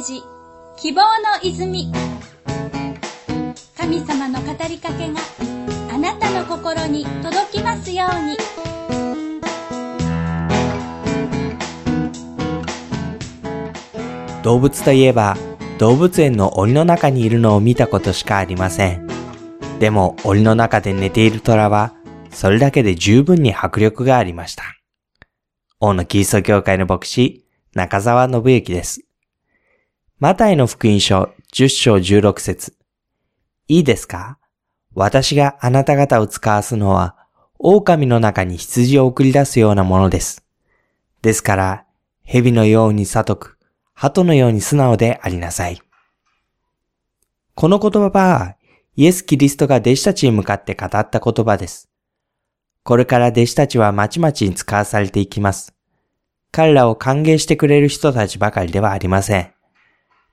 ジ希望の泉神様の語りかけがあなたの心に届きますように動物といえば動物園の檻の中にいるのを見たことしかありません。でも檻の中で寝ている虎はそれだけで十分に迫力がありました。大野キリスト教会の牧師、中澤信之です。マタイの福音書10章16節いいですか？私があなた方を使わすのは、狼の中に羊を送り出すようなものです。ですから、蛇のように悟く、鳩のように素直でありなさい。この言葉は、イエス・キリストが弟子たちに向かって語った言葉です。これから弟子たちはまちまちに使わされていきます。彼らを歓迎してくれる人たちばかりではありません。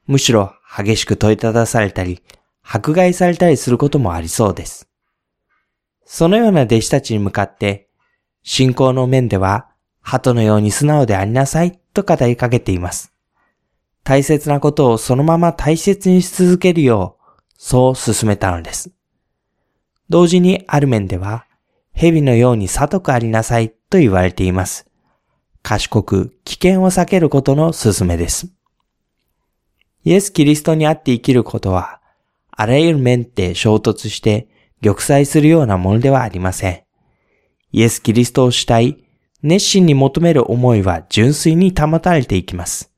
むしろ激しく問いただされたり、迫害されたりすることもありそうです。そのような弟子たちに向かって、信仰の面では、鳩のように素直でありなさいと語りかけています。大切なことをそのまま大切にし続けるよう、そう進めたのです。同時にある面では、蛇のように悟くありなさいと言われています。賢く危険を避けることの勧めです。イエス・キリストにあって生きることは、あらゆる面で衝突して玉砕するようなものではありません。イエス・キリストを主体、熱心に求める思いは純粋に保たれていきます。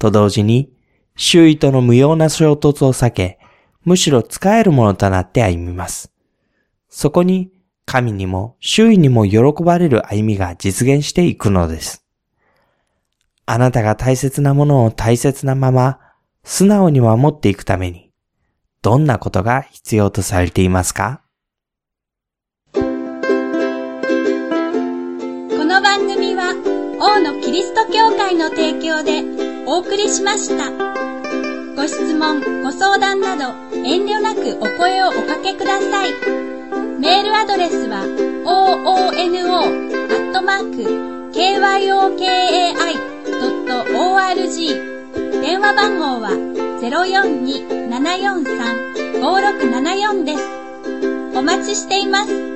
と同時に、周囲との無用な衝突を避け、むしろ使えるものとなって歩みます。そこに、神にも周囲にも喜ばれる歩みが実現していくのです。あなたが大切なものを大切なまま、素直に守っていくために、どんなことが必要とされていますか？この番組は王のキリスト教会の提供でお送りしました。ご質問、ご相談など遠慮なくお声をおかけください。メールアドレスは oono.kyokkai.org 電話番号は042-743-5674です。お待ちしています。